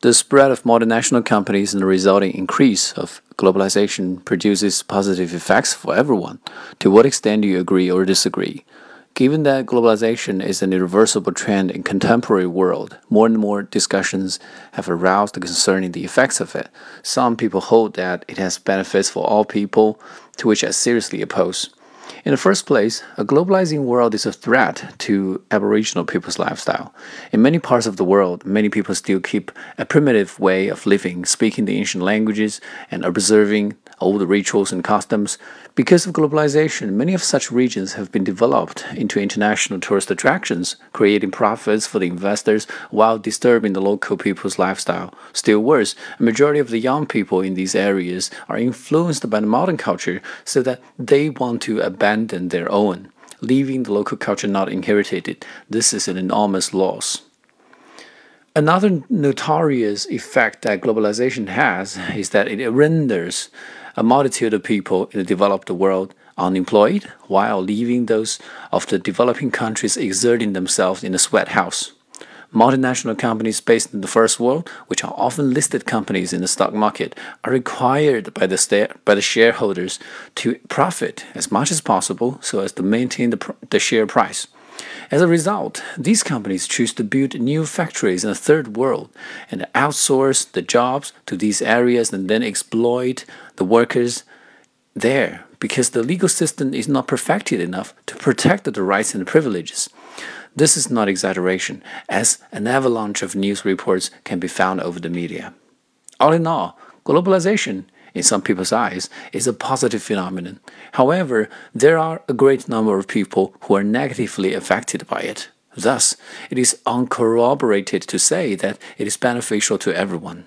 The spread of multinational companies and the resulting increase of globalization produces positive effects for everyone. To what extent do you agree or disagree? Given that globalization is an irreversible trend in contemporary world, more and more discussions have aroused concerning the effects of it. Some people hold that it has benefits for all people, to which I seriously oppose. In the first place, a globalizing world is a threat to Aboriginal people's lifestyle. In many parts of the world, many people still keep a primitive way of living, speaking the ancient languages, and observing old rituals and customs. Because of globalization, many of such regions have been developed into international tourist attractions, creating profits for the investors while disturbing the local people's lifestyle. Still worse, a majority of the young people in these areas are influenced by the modern culture so that they want to abandon their own, leaving the local culture not inherited. This is an enormous loss. Another notorious effect that globalization has is that it renders a multitude of people in the developed world unemployed while leaving those of the developing countries exerting themselves in the sweat house. Multinational companies based in the first world, which are often listed companies in the stock market, are required by the, by the shareholders to profit as much as possible so as to maintain the, the share price. As a result, these companies choose to build new factories in the third world and outsource the jobs to these areas and then exploit the workers there because the legal system is not perfected enough to protect the rights and privileges. This is not exaggeration, as an avalanche of news reports can be found over the media. All in all, globalization in some people's eyes, is a positive phenomenon. However, there are a great number of people who are negatively affected by it. Thus, it is uncorroborated to say that it is beneficial to everyone.